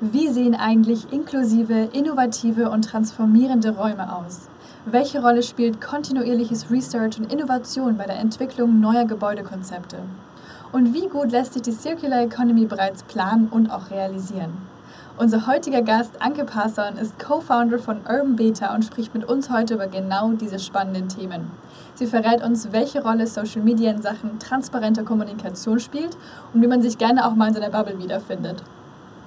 Wie sehen eigentlich inklusive, innovative und transformierende Räume aus? Welche Rolle spielt kontinuierliches Research und Innovation bei der Entwicklung neuer Gebäudekonzepte? Und wie gut lässt sich die Circular Economy bereits planen und auch realisieren? Unser heutiger Gast, Anke Parson, ist Co-Founder von Urban Beta und spricht mit uns heute über genau diese spannenden Themen. Sie verrät uns, welche Rolle Social Media in Sachen transparenter Kommunikation spielt und wie man sich gerne auch mal in seiner Bubble wiederfindet.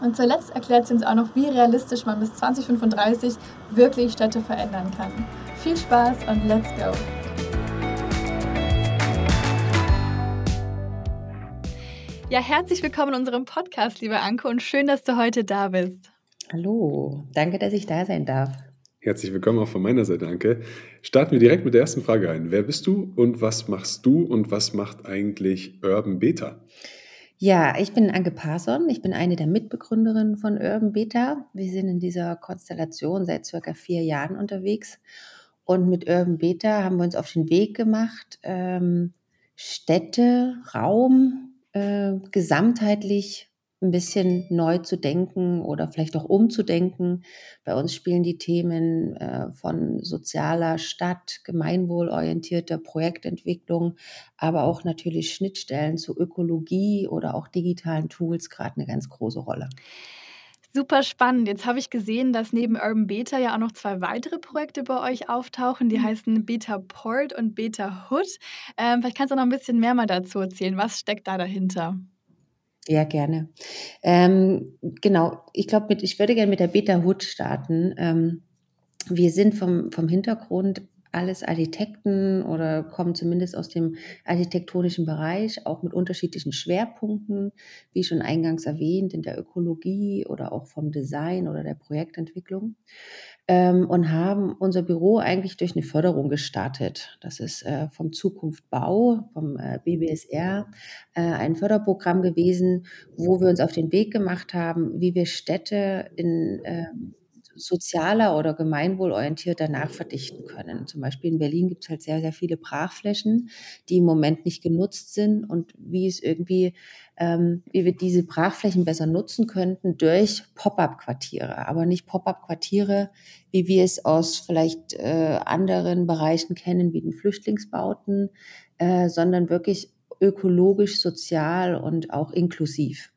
Und zuletzt erklärt sie uns auch noch, wie realistisch man bis 2035 wirklich Städte verändern kann. Viel Spaß und let's go! Ja, herzlich willkommen in unserem Podcast, liebe Anke, und schön, dass du heute da bist. Hallo, danke, dass ich da sein darf. Herzlich willkommen auch von meiner Seite, Anke. Starten wir direkt mit der ersten Frage ein. Wer bist du und was machst du und was macht eigentlich Urban Beta? Ja, ich bin Anke Parson. Ich bin eine der Mitbegründerinnen von Urban Beta. Wir sind in dieser Konstellation seit circa vier Jahren unterwegs. Und mit Urban Beta haben wir uns auf den Weg gemacht, ähm, Städte, Raum äh, gesamtheitlich ein bisschen neu zu denken oder vielleicht auch umzudenken. Bei uns spielen die Themen äh, von sozialer Stadt, gemeinwohlorientierter Projektentwicklung, aber auch natürlich Schnittstellen zu Ökologie oder auch digitalen Tools gerade eine ganz große Rolle. Super spannend. Jetzt habe ich gesehen, dass neben Urban Beta ja auch noch zwei weitere Projekte bei euch auftauchen. Die mhm. heißen Beta Port und Beta Hood. Ähm, vielleicht kannst du noch ein bisschen mehr mal dazu erzählen. Was steckt da dahinter? Ja, gerne. Ähm, genau, ich glaube, ich würde gerne mit der Beta Hood starten. Ähm, wir sind vom, vom Hintergrund alles Architekten oder kommen zumindest aus dem architektonischen Bereich, auch mit unterschiedlichen Schwerpunkten, wie schon eingangs erwähnt, in der Ökologie oder auch vom Design oder der Projektentwicklung ähm, und haben unser Büro eigentlich durch eine Förderung gestartet. Das ist äh, vom Zukunft Bau, vom äh, BBSR, äh, ein Förderprogramm gewesen, wo wir uns auf den Weg gemacht haben, wie wir Städte in ähm, sozialer oder gemeinwohlorientierter nachverdichten können. Zum Beispiel in Berlin gibt es halt sehr, sehr viele Brachflächen, die im Moment nicht genutzt sind und wie es irgendwie, ähm, wie wir diese Brachflächen besser nutzen könnten durch Pop-up-Quartiere, aber nicht Pop-up-Quartiere, wie wir es aus vielleicht äh, anderen Bereichen kennen, wie den Flüchtlingsbauten, äh, sondern wirklich ökologisch, sozial und auch inklusiv.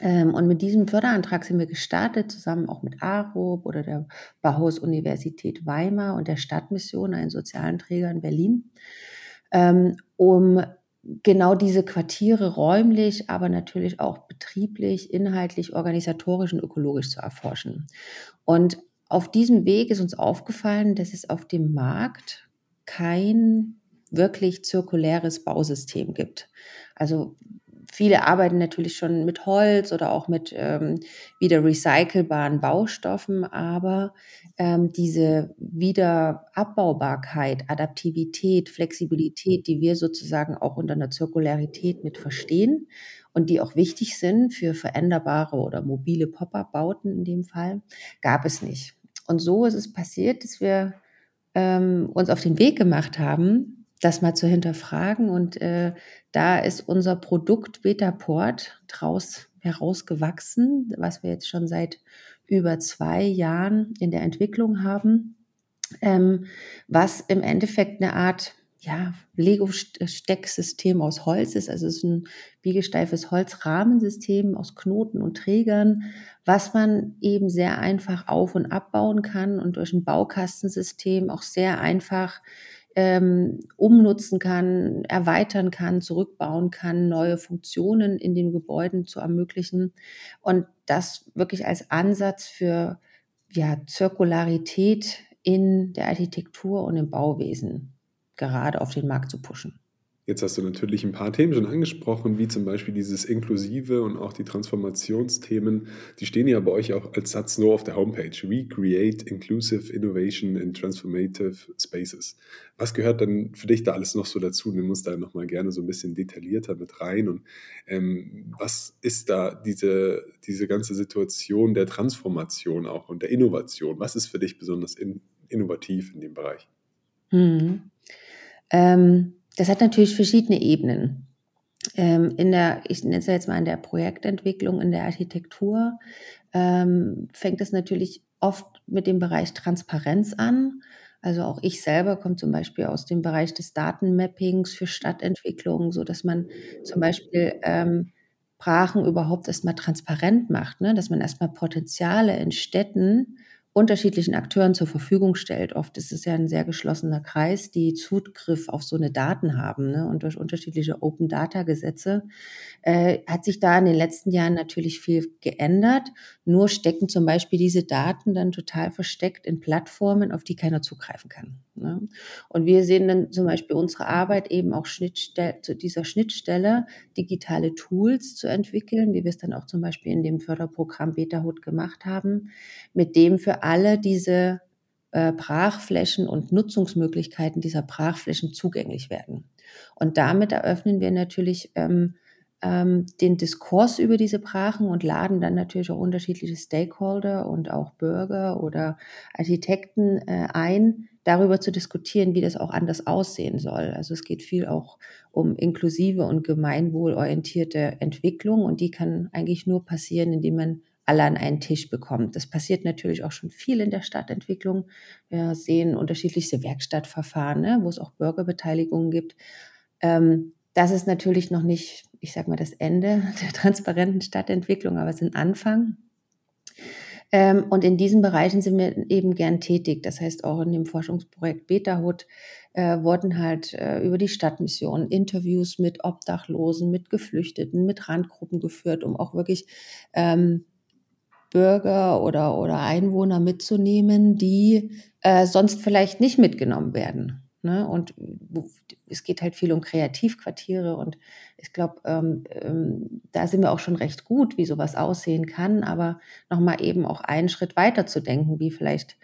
Ähm, und mit diesem Förderantrag sind wir gestartet, zusammen auch mit AROB oder der Bauhaus Universität Weimar und der Stadtmission, einen sozialen Träger in Berlin, ähm, um genau diese Quartiere räumlich, aber natürlich auch betrieblich, inhaltlich, organisatorisch und ökologisch zu erforschen. Und auf diesem Weg ist uns aufgefallen, dass es auf dem Markt kein wirklich zirkuläres Bausystem gibt. Also Viele arbeiten natürlich schon mit Holz oder auch mit ähm, wieder recycelbaren Baustoffen, aber ähm, diese Wiederabbaubarkeit, Adaptivität, Flexibilität, die wir sozusagen auch unter einer Zirkularität mit verstehen und die auch wichtig sind für veränderbare oder mobile Pop-up-Bauten in dem Fall, gab es nicht. Und so ist es passiert, dass wir ähm, uns auf den Weg gemacht haben, das mal zu hinterfragen. Und äh, da ist unser Produkt Betaport draus herausgewachsen, was wir jetzt schon seit über zwei Jahren in der Entwicklung haben, ähm, was im Endeffekt eine Art ja, Lego-Stecksystem aus Holz ist. Also es ist ein biegesteifes Holzrahmensystem aus Knoten und Trägern, was man eben sehr einfach auf- und abbauen kann und durch ein Baukastensystem auch sehr einfach ähm, umnutzen kann, erweitern kann, zurückbauen kann, neue Funktionen in den Gebäuden zu ermöglichen und das wirklich als Ansatz für ja, Zirkularität in der Architektur und im Bauwesen gerade auf den Markt zu pushen. Jetzt hast du natürlich ein paar Themen schon angesprochen, wie zum Beispiel dieses Inklusive und auch die Transformationsthemen. Die stehen ja bei euch auch als Satz nur auf der Homepage. We create inclusive innovation in transformative spaces. Was gehört dann für dich da alles noch so dazu? Nimm uns da nochmal gerne so ein bisschen detaillierter mit rein. Und ähm, was ist da diese, diese ganze Situation der Transformation auch und der Innovation? Was ist für dich besonders in, innovativ in dem Bereich? Hm. Ähm das hat natürlich verschiedene Ebenen. Ähm, in der, ich nenne es jetzt mal in der Projektentwicklung, in der Architektur, ähm, fängt es natürlich oft mit dem Bereich Transparenz an. Also auch ich selber komme zum Beispiel aus dem Bereich des Datenmappings für Stadtentwicklung, so dass man zum Beispiel ähm, Brachen überhaupt erstmal transparent macht, ne? dass man erstmal Potenziale in Städten unterschiedlichen Akteuren zur Verfügung stellt. Oft ist es ja ein sehr geschlossener Kreis, die Zugriff auf so eine Daten haben. Ne? Und durch unterschiedliche Open-Data-Gesetze äh, hat sich da in den letzten Jahren natürlich viel geändert. Nur stecken zum Beispiel diese Daten dann total versteckt in Plattformen, auf die keiner zugreifen kann. Ne? Und wir sehen dann zum Beispiel unsere Arbeit eben auch Schnittstelle, zu dieser Schnittstelle digitale Tools zu entwickeln, wie wir es dann auch zum Beispiel in dem Förderprogramm BetaHood gemacht haben, mit dem für alle diese äh, Brachflächen und Nutzungsmöglichkeiten dieser Brachflächen zugänglich werden. Und damit eröffnen wir natürlich ähm, ähm, den Diskurs über diese Brachen und laden dann natürlich auch unterschiedliche Stakeholder und auch Bürger oder Architekten äh, ein, darüber zu diskutieren, wie das auch anders aussehen soll. Also es geht viel auch um inklusive und gemeinwohlorientierte Entwicklung und die kann eigentlich nur passieren, indem man alle an einen Tisch bekommt. Das passiert natürlich auch schon viel in der Stadtentwicklung. Wir sehen unterschiedlichste Werkstattverfahren, ne, wo es auch Bürgerbeteiligungen gibt. Ähm, das ist natürlich noch nicht, ich sage mal, das Ende der transparenten Stadtentwicklung, aber es ist ein Anfang. Ähm, und in diesen Bereichen sind wir eben gern tätig. Das heißt, auch in dem Forschungsprojekt BetaHood äh, wurden halt äh, über die Stadtmission Interviews mit Obdachlosen, mit Geflüchteten, mit Randgruppen geführt, um auch wirklich ähm, Bürger oder, oder Einwohner mitzunehmen, die äh, sonst vielleicht nicht mitgenommen werden. Ne? Und es geht halt viel um Kreativquartiere und ich glaube, ähm, ähm, da sind wir auch schon recht gut, wie sowas aussehen kann, aber nochmal eben auch einen Schritt weiter zu denken, wie vielleicht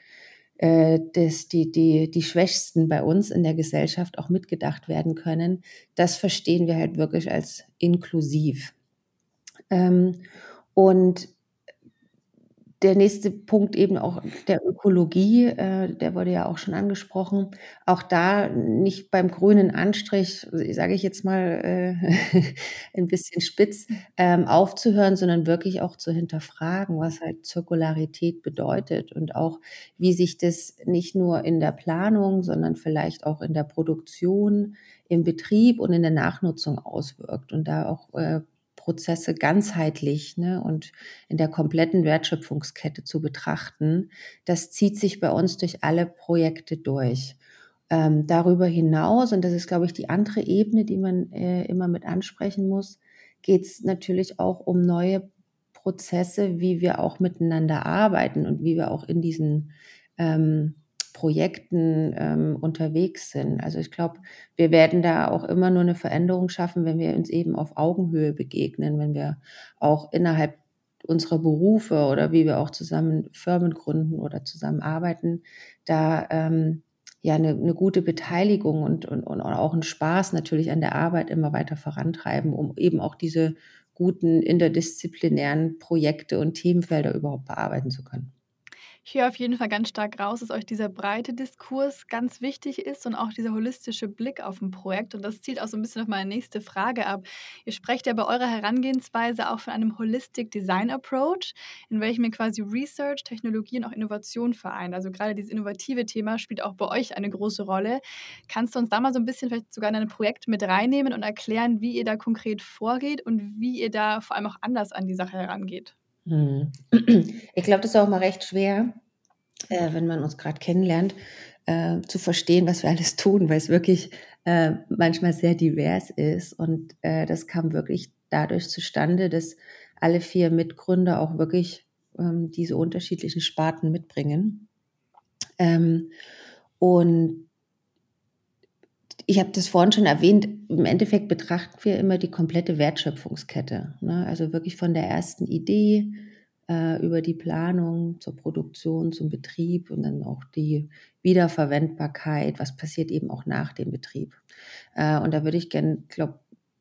äh, das, die, die, die Schwächsten bei uns in der Gesellschaft auch mitgedacht werden können, das verstehen wir halt wirklich als inklusiv. Ähm, und der nächste Punkt eben auch der Ökologie, äh, der wurde ja auch schon angesprochen. Auch da nicht beim grünen Anstrich, sage ich jetzt mal äh, ein bisschen spitz, ähm, aufzuhören, sondern wirklich auch zu hinterfragen, was halt Zirkularität bedeutet und auch, wie sich das nicht nur in der Planung, sondern vielleicht auch in der Produktion, im Betrieb und in der Nachnutzung auswirkt und da auch äh, Prozesse ganzheitlich ne, und in der kompletten Wertschöpfungskette zu betrachten, das zieht sich bei uns durch alle Projekte durch. Ähm, darüber hinaus, und das ist, glaube ich, die andere Ebene, die man äh, immer mit ansprechen muss, geht es natürlich auch um neue Prozesse, wie wir auch miteinander arbeiten und wie wir auch in diesen ähm, Projekten ähm, unterwegs sind. Also ich glaube, wir werden da auch immer nur eine Veränderung schaffen, wenn wir uns eben auf Augenhöhe begegnen, wenn wir auch innerhalb unserer Berufe oder wie wir auch zusammen Firmen gründen oder zusammenarbeiten, da ähm, ja eine, eine, gute Beteiligung und, und, und auch einen Spaß natürlich an der Arbeit immer weiter vorantreiben, um eben auch diese guten interdisziplinären Projekte und Themenfelder überhaupt bearbeiten zu können. Ich höre auf jeden Fall ganz stark raus, dass euch dieser breite Diskurs ganz wichtig ist und auch dieser holistische Blick auf ein Projekt. Und das zielt auch so ein bisschen auf meine nächste Frage ab. Ihr sprecht ja bei eurer Herangehensweise auch von einem Holistic Design Approach, in welchem ihr quasi Research, Technologie und auch Innovation vereint. Also gerade dieses innovative Thema spielt auch bei euch eine große Rolle. Kannst du uns da mal so ein bisschen vielleicht sogar in ein Projekt mit reinnehmen und erklären, wie ihr da konkret vorgeht und wie ihr da vor allem auch anders an die Sache herangeht? Hm. Ich glaube, das ist auch mal recht schwer, äh, wenn man uns gerade kennenlernt, äh, zu verstehen, was wir alles tun, weil es wirklich äh, manchmal sehr divers ist. Und äh, das kam wirklich dadurch zustande, dass alle vier Mitgründer auch wirklich ähm, diese unterschiedlichen Sparten mitbringen. Ähm, und ich habe das vorhin schon erwähnt, im Endeffekt betrachten wir immer die komplette Wertschöpfungskette. Ne? Also wirklich von der ersten Idee äh, über die Planung zur Produktion, zum Betrieb und dann auch die Wiederverwendbarkeit, was passiert eben auch nach dem Betrieb. Äh, und da würde ich gerne, glaube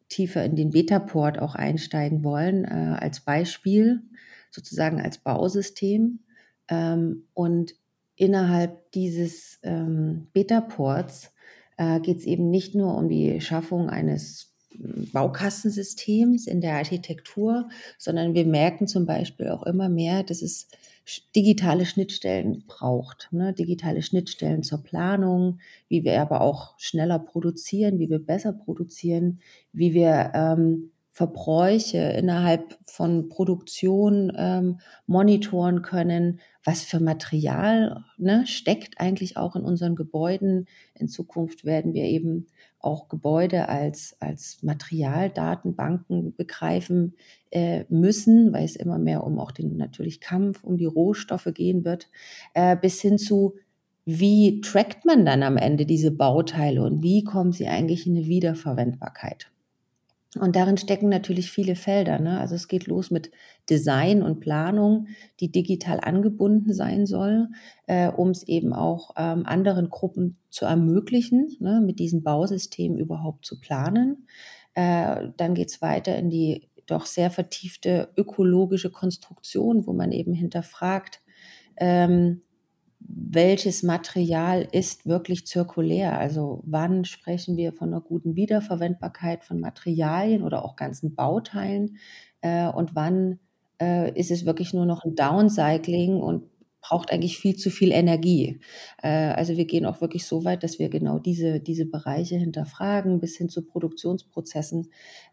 tiefer in den Betaport auch einsteigen wollen, äh, als Beispiel, sozusagen als Bausystem. Ähm, und innerhalb dieses ähm, Betaports äh, geht es eben nicht nur um die Schaffung eines Baukastensystems in der Architektur, sondern wir merken zum Beispiel auch immer mehr, dass es digitale Schnittstellen braucht. Ne? Digitale Schnittstellen zur Planung, wie wir aber auch schneller produzieren, wie wir besser produzieren, wie wir ähm, Verbräuche innerhalb von Produktion ähm, monitoren können, was für Material ne, steckt eigentlich auch in unseren Gebäuden. In Zukunft werden wir eben auch Gebäude als, als Materialdatenbanken begreifen äh, müssen, weil es immer mehr um auch den natürlich Kampf um die Rohstoffe gehen wird, äh, bis hin zu wie trackt man dann am Ende diese Bauteile und wie kommen sie eigentlich in eine Wiederverwendbarkeit? Und darin stecken natürlich viele Felder. Ne? Also es geht los mit Design und Planung, die digital angebunden sein soll, äh, um es eben auch ähm, anderen Gruppen zu ermöglichen, ne, mit diesen Bausystemen überhaupt zu planen. Äh, dann geht es weiter in die doch sehr vertiefte ökologische Konstruktion, wo man eben hinterfragt, ähm, welches Material ist wirklich zirkulär? Also wann sprechen wir von einer guten Wiederverwendbarkeit von Materialien oder auch ganzen Bauteilen? Äh, und wann äh, ist es wirklich nur noch ein Downcycling und braucht eigentlich viel zu viel Energie. Äh, also wir gehen auch wirklich so weit, dass wir genau diese, diese Bereiche hinterfragen, bis hin zu Produktionsprozessen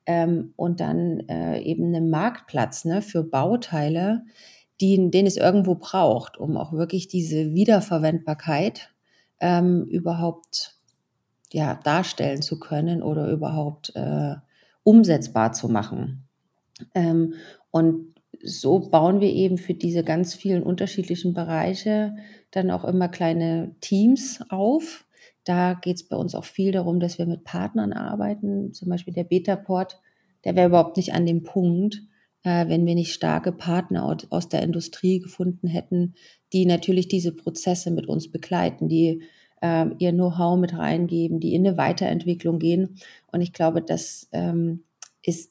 ähm, und dann äh, eben einen Marktplatz ne, für Bauteile, die, den es irgendwo braucht, um auch wirklich diese Wiederverwendbarkeit ähm, überhaupt ja, darstellen zu können oder überhaupt äh, umsetzbar zu machen. Ähm, und so bauen wir eben für diese ganz vielen unterschiedlichen Bereiche dann auch immer kleine Teams auf. Da geht es bei uns auch viel darum, dass wir mit Partnern arbeiten, zum Beispiel der Betaport, der wäre überhaupt nicht an dem Punkt, äh, wenn wir nicht starke Partner aus der Industrie gefunden hätten, die natürlich diese Prozesse mit uns begleiten, die äh, ihr Know-how mit reingeben, die in eine Weiterentwicklung gehen. Und ich glaube, das ähm, ist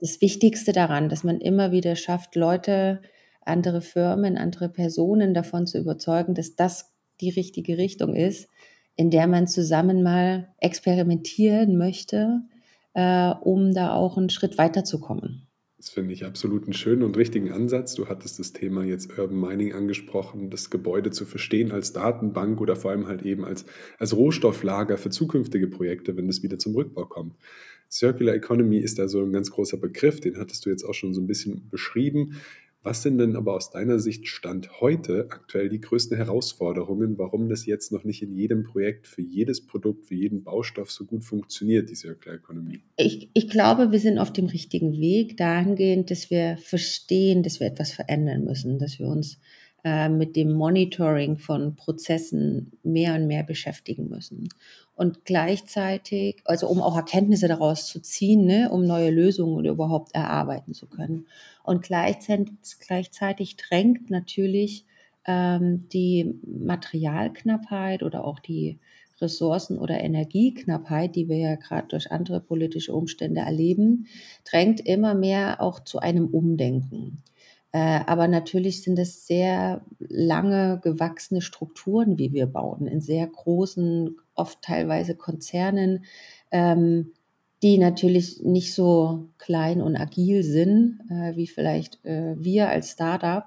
das Wichtigste daran, dass man immer wieder schafft, Leute, andere Firmen, andere Personen davon zu überzeugen, dass das die richtige Richtung ist, in der man zusammen mal experimentieren möchte, äh, um da auch einen Schritt weiterzukommen. Das finde ich absolut einen schönen und richtigen Ansatz. Du hattest das Thema jetzt Urban Mining angesprochen, das Gebäude zu verstehen als Datenbank oder vor allem halt eben als, als Rohstofflager für zukünftige Projekte, wenn es wieder zum Rückbau kommt. Circular Economy ist da so ein ganz großer Begriff, den hattest du jetzt auch schon so ein bisschen beschrieben. Was sind denn aber aus deiner Sicht Stand heute aktuell die größten Herausforderungen, warum das jetzt noch nicht in jedem Projekt für jedes Produkt, für jeden Baustoff so gut funktioniert, die Circular Economy? Ich, ich glaube, wir sind auf dem richtigen Weg dahingehend, dass wir verstehen, dass wir etwas verändern müssen, dass wir uns mit dem Monitoring von Prozessen mehr und mehr beschäftigen müssen und gleichzeitig, also um auch Erkenntnisse daraus zu ziehen, ne, um neue Lösungen überhaupt erarbeiten zu können. Und gleichzeitig, gleichzeitig drängt natürlich ähm, die Materialknappheit oder auch die Ressourcen- oder Energieknappheit, die wir ja gerade durch andere politische Umstände erleben, drängt immer mehr auch zu einem Umdenken. Äh, aber natürlich sind es sehr lange gewachsene Strukturen, wie wir bauen, in sehr großen, oft teilweise Konzernen, ähm, die natürlich nicht so klein und agil sind, äh, wie vielleicht äh, wir als Startup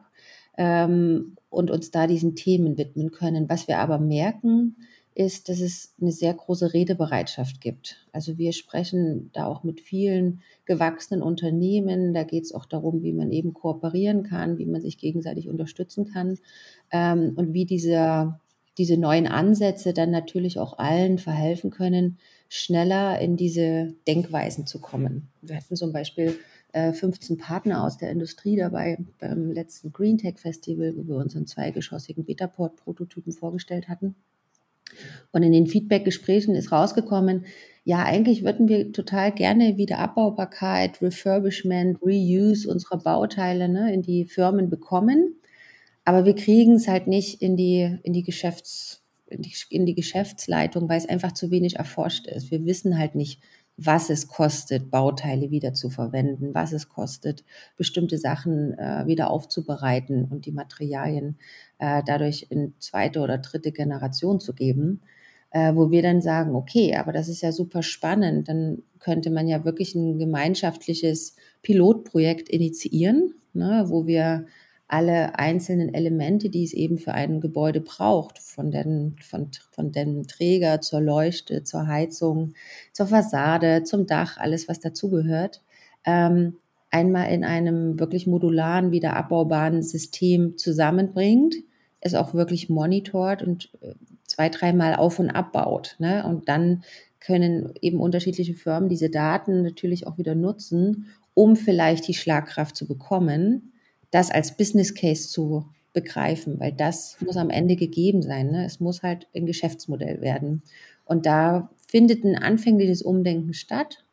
ähm, und uns da diesen Themen widmen können. Was wir aber merken, ist, dass es eine sehr große Redebereitschaft gibt. Also wir sprechen da auch mit vielen gewachsenen Unternehmen. Da geht es auch darum, wie man eben kooperieren kann, wie man sich gegenseitig unterstützen kann ähm, und wie dieser, diese neuen Ansätze dann natürlich auch allen verhelfen können, schneller in diese Denkweisen zu kommen. Wir hatten zum Beispiel 15 äh, Partner aus der Industrie dabei beim letzten Green Tech Festival, wo wir unseren zweigeschossigen Betaport-Prototypen vorgestellt hatten. Und in den Feedback-Gesprächen ist rausgekommen, ja, eigentlich würden wir total gerne wieder Abbaubarkeit, Refurbishment, Reuse unserer Bauteile ne, in die Firmen bekommen. Aber wir kriegen es halt nicht in die, in die Geschäfts- in die, in die Geschäftsleitung, weil es einfach zu wenig erforscht ist. Wir wissen halt nicht, was es kostet, Bauteile wieder zu verwenden, was es kostet, bestimmte Sachen äh, wieder aufzubereiten und die Materialien äh, dadurch in zweite oder dritte Generation zu geben, äh, wo wir dann sagen, okay, aber das ist ja super spannend, dann könnte man ja wirklich ein gemeinschaftliches Pilotprojekt initiieren, ne, wo wir alle einzelnen Elemente, die es eben für ein Gebäude braucht, von, den, von, von dem Träger zur Leuchte, zur Heizung, zur Fassade, zum Dach, alles, was dazugehört, ähm, einmal in einem wirklich modularen, wieder abbaubaren System zusammenbringt, es auch wirklich monitort und äh, zwei, dreimal auf und abbaut. Ne? Und dann können eben unterschiedliche Firmen diese Daten natürlich auch wieder nutzen, um vielleicht die Schlagkraft zu bekommen, das als Business Case zu begreifen, weil das muss am Ende gegeben sein. Ne? Es muss halt ein Geschäftsmodell werden. Und da findet ein anfängliches Umdenken statt.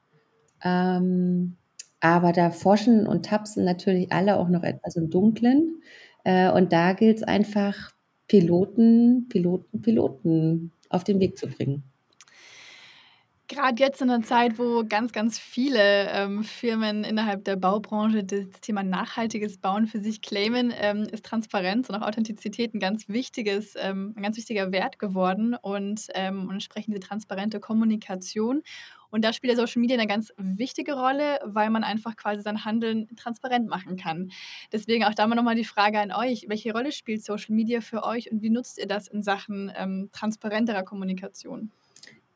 Ähm, aber da forschen und tapsen natürlich alle auch noch etwas im Dunklen. Äh, und da gilt es einfach, Piloten, Piloten, Piloten auf den Weg zu bringen. Gerade jetzt in einer Zeit, wo ganz, ganz viele ähm, Firmen innerhalb der Baubranche das Thema nachhaltiges Bauen für sich claimen, ähm, ist Transparenz und auch Authentizität ein ganz wichtiges, ähm, ein ganz wichtiger Wert geworden und, ähm, und entsprechend diese transparente Kommunikation. Und da spielt der Social Media eine ganz wichtige Rolle, weil man einfach quasi sein Handeln transparent machen kann. Deswegen auch da mal nochmal die Frage an euch: Welche Rolle spielt Social Media für euch und wie nutzt ihr das in Sachen ähm, transparenterer Kommunikation?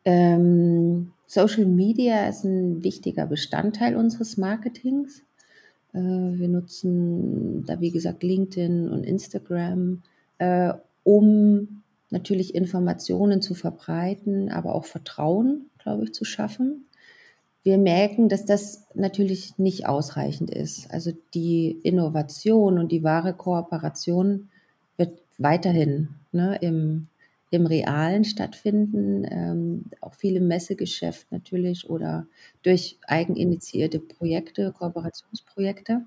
Ähm, Social Media ist ein wichtiger Bestandteil unseres Marketings. Äh, wir nutzen da, wie gesagt, LinkedIn und Instagram, äh, um natürlich Informationen zu verbreiten, aber auch Vertrauen, glaube ich, zu schaffen. Wir merken, dass das natürlich nicht ausreichend ist. Also die Innovation und die wahre Kooperation wird weiterhin ne, im im Realen stattfinden, ähm, auch viele Messegeschäft natürlich oder durch eigeninitiierte Projekte, Kooperationsprojekte.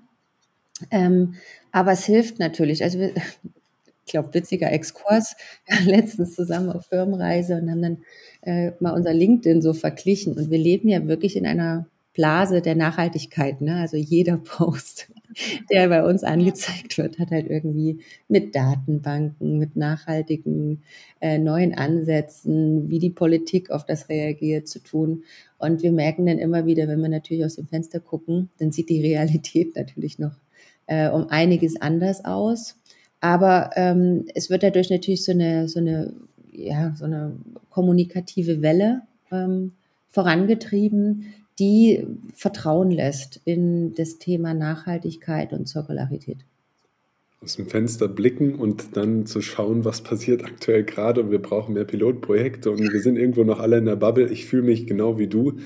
Ähm, aber es hilft natürlich. Also wir, ich glaube, witziger Exkurs, letztens zusammen auf Firmenreise und haben dann äh, mal unser LinkedIn so verglichen. Und wir leben ja wirklich in einer Blase der Nachhaltigkeit. Ne? Also jeder Post der bei uns angezeigt wird, hat halt irgendwie mit Datenbanken, mit nachhaltigen äh, neuen Ansätzen, wie die Politik auf das reagiert, zu tun. Und wir merken dann immer wieder, wenn wir natürlich aus dem Fenster gucken, dann sieht die Realität natürlich noch äh, um einiges anders aus. Aber ähm, es wird dadurch natürlich so eine, so eine, ja, so eine kommunikative Welle ähm, vorangetrieben, die Vertrauen lässt in das Thema Nachhaltigkeit und Zirkularität aus dem Fenster blicken und dann zu schauen, was passiert aktuell gerade und wir brauchen mehr Pilotprojekte und wir sind irgendwo noch alle in der Bubble. Ich fühle mich genau wie du.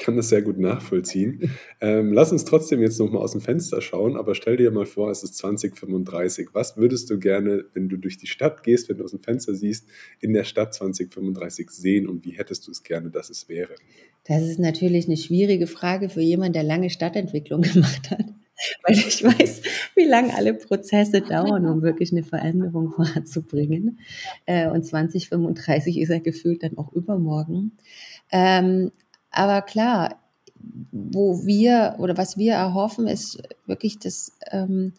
Kann das sehr gut nachvollziehen. Ähm, lass uns trotzdem jetzt nochmal aus dem Fenster schauen, aber stell dir mal vor, es ist 2035. Was würdest du gerne, wenn du durch die Stadt gehst, wenn du aus dem Fenster siehst, in der Stadt 2035 sehen und wie hättest du es gerne, dass es wäre? Das ist natürlich eine schwierige Frage für jemanden, der lange Stadtentwicklung gemacht hat. weil ich weiß, wie lange alle Prozesse dauern, um wirklich eine Veränderung voranzubringen. Äh, und 2035 ist er gefühlt dann auch übermorgen. Aber klar, wo wir oder was wir erhoffen, ist wirklich, dass, ähm,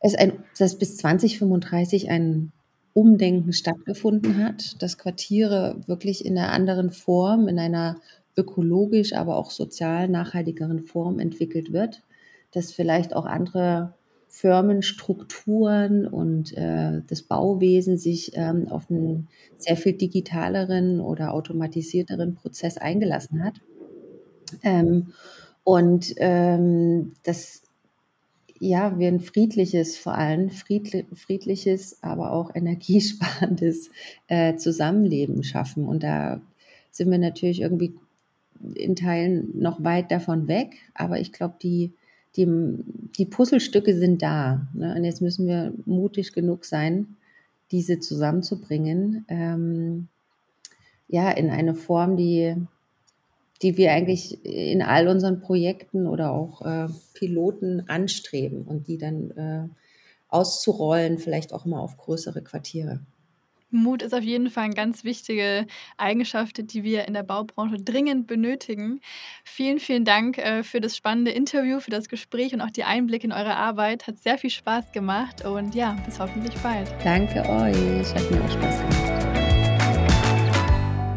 es ein, dass bis 2035 ein Umdenken stattgefunden hat, dass Quartiere wirklich in einer anderen Form, in einer ökologisch, aber auch sozial nachhaltigeren Form entwickelt wird dass vielleicht auch andere Firmenstrukturen und äh, das Bauwesen sich ähm, auf einen sehr viel digitaleren oder automatisierteren Prozess eingelassen hat. Ähm, und ähm, dass ja, wir ein friedliches, vor allem friedli friedliches, aber auch energiesparendes äh, Zusammenleben schaffen. Und da sind wir natürlich irgendwie in Teilen noch weit davon weg. Aber ich glaube, die die, die Puzzlestücke sind da. Ne? Und jetzt müssen wir mutig genug sein, diese zusammenzubringen. Ähm, ja, in eine Form, die, die wir eigentlich in all unseren Projekten oder auch äh, Piloten anstreben und die dann äh, auszurollen, vielleicht auch mal auf größere Quartiere. Mut ist auf jeden Fall eine ganz wichtige Eigenschaft, die wir in der Baubranche dringend benötigen. Vielen, vielen Dank äh, für das spannende Interview, für das Gespräch und auch die Einblicke in eure Arbeit. Hat sehr viel Spaß gemacht und ja, bis hoffentlich bald. Danke euch, hat mir auch Spaß gemacht.